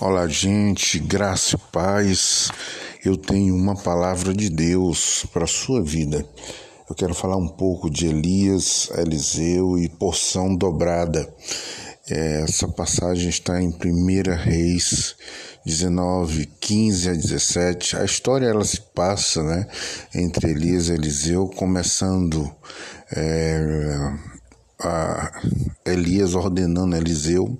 Olá, gente, graça e paz. Eu tenho uma palavra de Deus para a sua vida. Eu quero falar um pouco de Elias, Eliseu e porção dobrada. É, essa passagem está em 1 Reis 19, 15 a 17. A história ela se passa né, entre Elias e Eliseu, começando é, Elias ordenando Eliseu,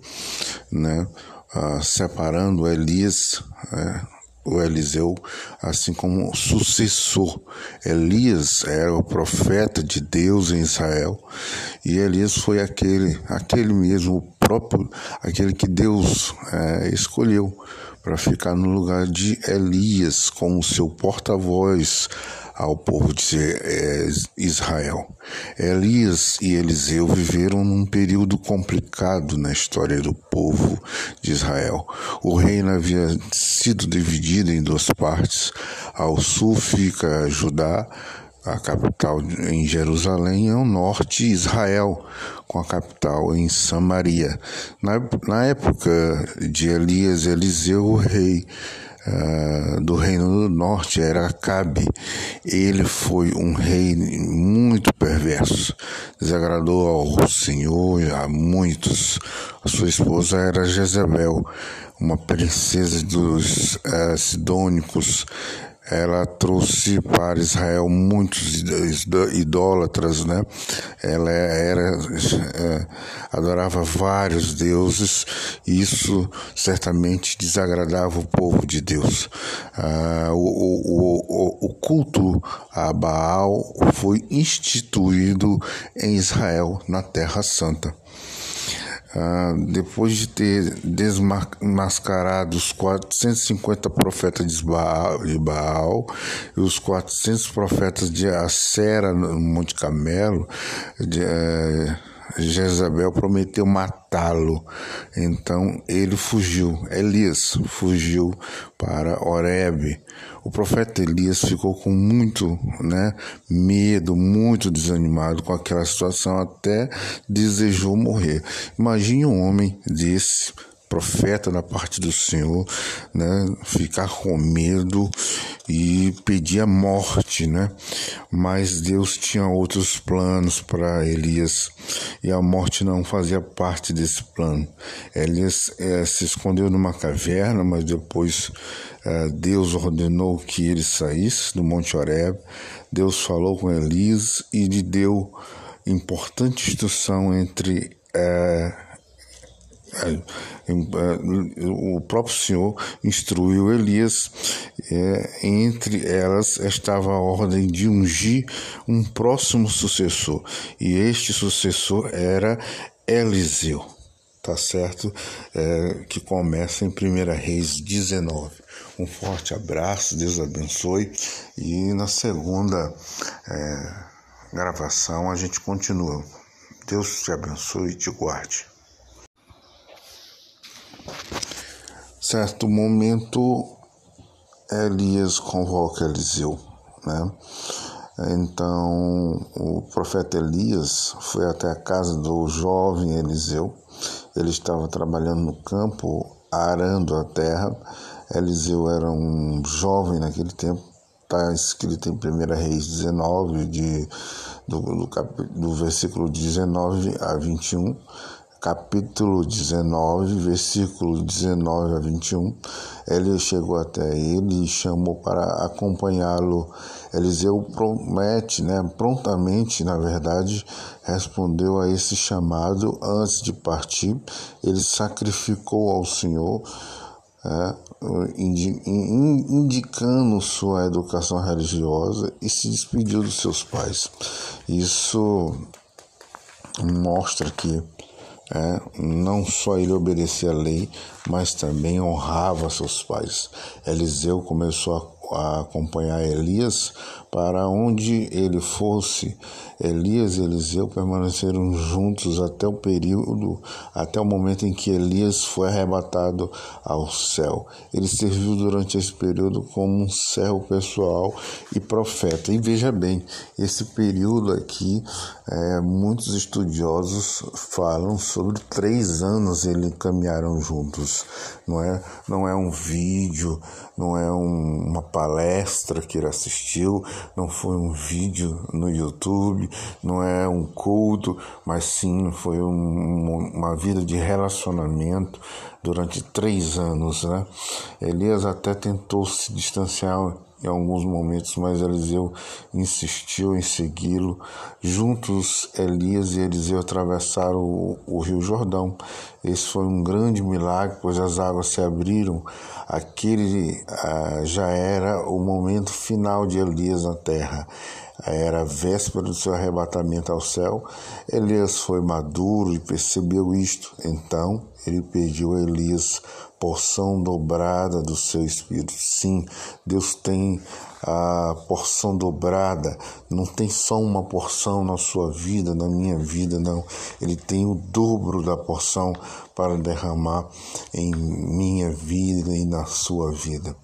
né? Ah, separando Elias, é, o Eliseu, assim como sucessor. Elias era o profeta de Deus em Israel e Elias foi aquele, aquele mesmo, o próprio, aquele que Deus é, escolheu para ficar no lugar de Elias como seu porta-voz ao povo de é, Israel. Elias e Eliseu viveram num período complicado na história do povo de Israel. O reino havia sido dividido em duas partes. Ao sul fica Judá, a capital em Jerusalém, e ao norte Israel, com a capital em Samaria. Na, na época de Elias e Eliseu, o rei uh, do Reino do Norte era Acabe. Ele foi um rei muito perverso, desagradou ao Senhor e a muitos. A sua esposa era Jezebel, uma princesa dos uh, Sidônicos ela trouxe para Israel muitos idólatras, né? Ela era é, adorava vários deuses e isso certamente desagradava o povo de Deus. Ah, o, o, o, o culto a Baal foi instituído em Israel, na Terra Santa. Ah, depois de ter desmascarado os 450 profetas de Baal, de Baal e os 400 profetas de Acera no Monte Camelo, de, eh, Jezabel prometeu matá-lo. Então ele fugiu. Elias fugiu para Oreb. O profeta Elias ficou com muito né, medo, muito desanimado com aquela situação, até desejou morrer. Imagine um homem desse profeta da parte do Senhor, né, ficar com medo e pedir a morte, né? Mas Deus tinha outros planos para Elias e a morte não fazia parte desse plano. Elias é, se escondeu numa caverna, mas depois é, Deus ordenou que ele saísse do Monte Horeb. Deus falou com Elias e lhe deu importante instrução entre é, o próprio Senhor instruiu Elias, é, entre elas estava a ordem de ungir um próximo sucessor, e este sucessor era Eliseu, tá certo? É, que começa em 1 Reis 19. Um forte abraço, Deus abençoe, e na segunda é, gravação a gente continua. Deus te abençoe e te guarde. Certo momento, Elias convoca Eliseu, né? Então, o profeta Elias foi até a casa do jovem Eliseu. Ele estava trabalhando no campo, arando a terra. Eliseu era um jovem naquele tempo. Está escrito em 1 Reis 19, de, do, do, do versículo 19 a 21 capítulo 19, versículo 19 a 21, ele chegou até ele e chamou para acompanhá-lo. Eliseu promete, né, prontamente, na verdade, respondeu a esse chamado antes de partir. Ele sacrificou ao Senhor, é, indicando sua educação religiosa e se despediu dos seus pais. Isso mostra que é, não só ele obedecia a lei, mas também honrava seus pais. Eliseu começou a a acompanhar Elias para onde ele fosse. Elias e Eliseu permaneceram juntos até o período, até o momento em que Elias foi arrebatado ao céu. Ele serviu durante esse período como um servo pessoal e profeta. E veja bem, esse período aqui, é, muitos estudiosos falam sobre três anos eles caminharam juntos. Não é, não é um vídeo, não é um, uma palestra que ele assistiu, não foi um vídeo no YouTube, não é um culto, mas sim foi um, uma vida de relacionamento durante três anos. Né? Elias até tentou se distanciar em alguns momentos, mas Eliseu insistiu em segui-lo. Juntos, Elias e Eliseu atravessaram o, o, rio Jordão. Esse foi um grande milagre, pois as águas se abriram. Aquele ah, já era o momento final de Elias na terra. Era a véspera do seu arrebatamento ao céu. Elias foi maduro e percebeu isto. Então ele pediu a Elias porção dobrada do seu espírito. Sim, Deus tem a porção dobrada, não tem só uma porção na sua vida, na minha vida, não. Ele tem o dobro da porção para derramar em minha vida e na sua vida.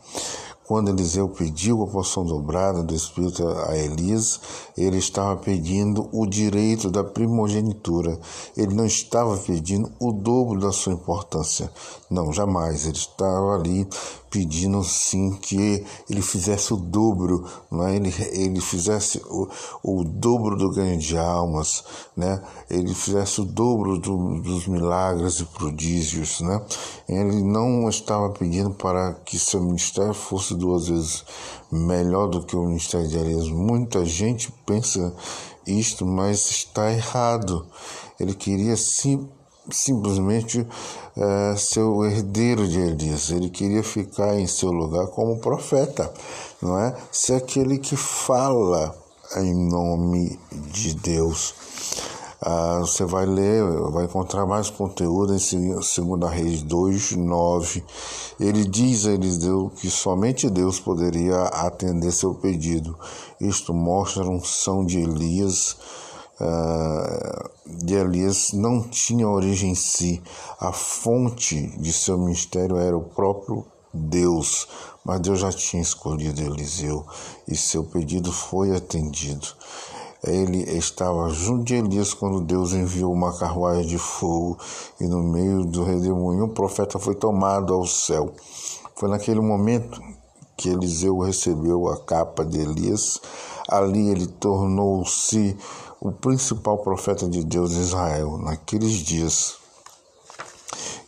Quando Eliseu pediu a porção dobrada do Espírito a Elias, ele estava pedindo o direito da primogenitura. Ele não estava pedindo o dobro da sua importância. Não, jamais. Ele estava ali pedindo sim que ele fizesse o dobro, né? ele, ele fizesse o, o dobro do ganho de almas, né? ele fizesse o dobro do, dos milagres e prodígios. Né? Ele não estava pedindo para que seu ministério fosse duas vezes melhor do que o ministério de Elias. Muita gente pensa isto, mas está errado. Ele queria sim simplesmente é, ser o herdeiro de Elias. Ele queria ficar em seu lugar como profeta, não é? Ser aquele que fala em nome de Deus. Ah, você vai ler, vai encontrar mais conteúdo em 2 Reis 2, 9. Ele diz a Eliseu que somente Deus poderia atender seu pedido. Isto mostra a unção de Elias de Elias não tinha origem em si. A fonte de seu ministério era o próprio Deus, mas Deus já tinha escolhido Eliseu e seu pedido foi atendido. Ele estava junto de Elias quando Deus enviou uma carruagem de fogo e no meio do redemoinho o profeta foi tomado ao céu. Foi naquele momento que Eliseu recebeu a capa de Elias. Ali ele tornou-se o principal profeta de Deus em Israel naqueles dias.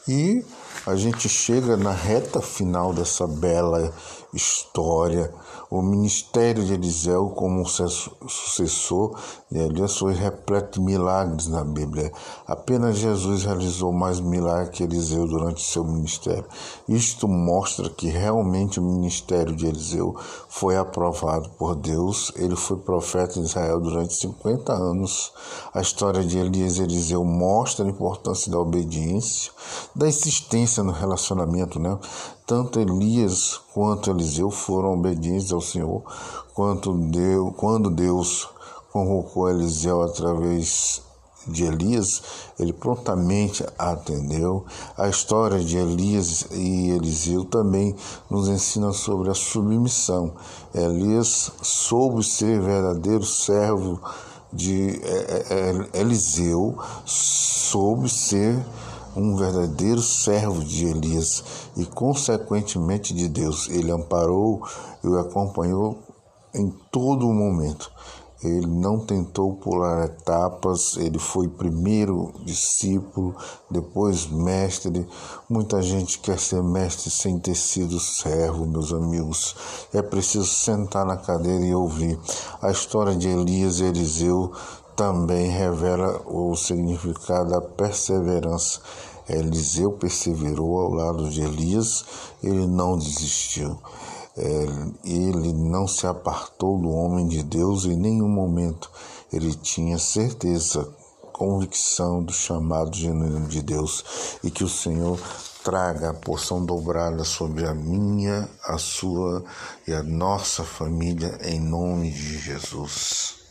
E a gente chega na reta final dessa bela história o ministério de Eliseu como sucessor de Elias foi repleto de milagres na Bíblia. Apenas Jesus realizou mais milagres que Eliseu durante seu ministério. Isto mostra que realmente o ministério de Eliseu foi aprovado por Deus. Ele foi profeta em Israel durante 50 anos. A história de Elias e Eliseu mostra a importância da obediência, da insistência no relacionamento, né? Tanto Elias quanto Eliseu foram obedientes ao Senhor, quanto Deus, quando Deus convocou Eliseu através de Elias, ele prontamente atendeu. A história de Elias e Eliseu também nos ensina sobre a submissão. Elias soube ser verdadeiro servo de é, é, Eliseu, soube ser um verdadeiro servo de Elias e, consequentemente, de Deus. Ele amparou e o acompanhou em todo o momento. Ele não tentou pular etapas, ele foi primeiro discípulo, depois mestre. Muita gente quer ser mestre sem ter sido servo, meus amigos. É preciso sentar na cadeira e ouvir. A história de Elias e Eliseu também revela o significado da perseverança. Eliseu perseverou ao lado de Elias, ele não desistiu. É, ele não se apartou do homem de Deus em nenhum momento. Ele tinha certeza, convicção do chamado genuíno de Deus e que o Senhor traga a porção dobrada sobre a minha, a sua e a nossa família, em nome de Jesus.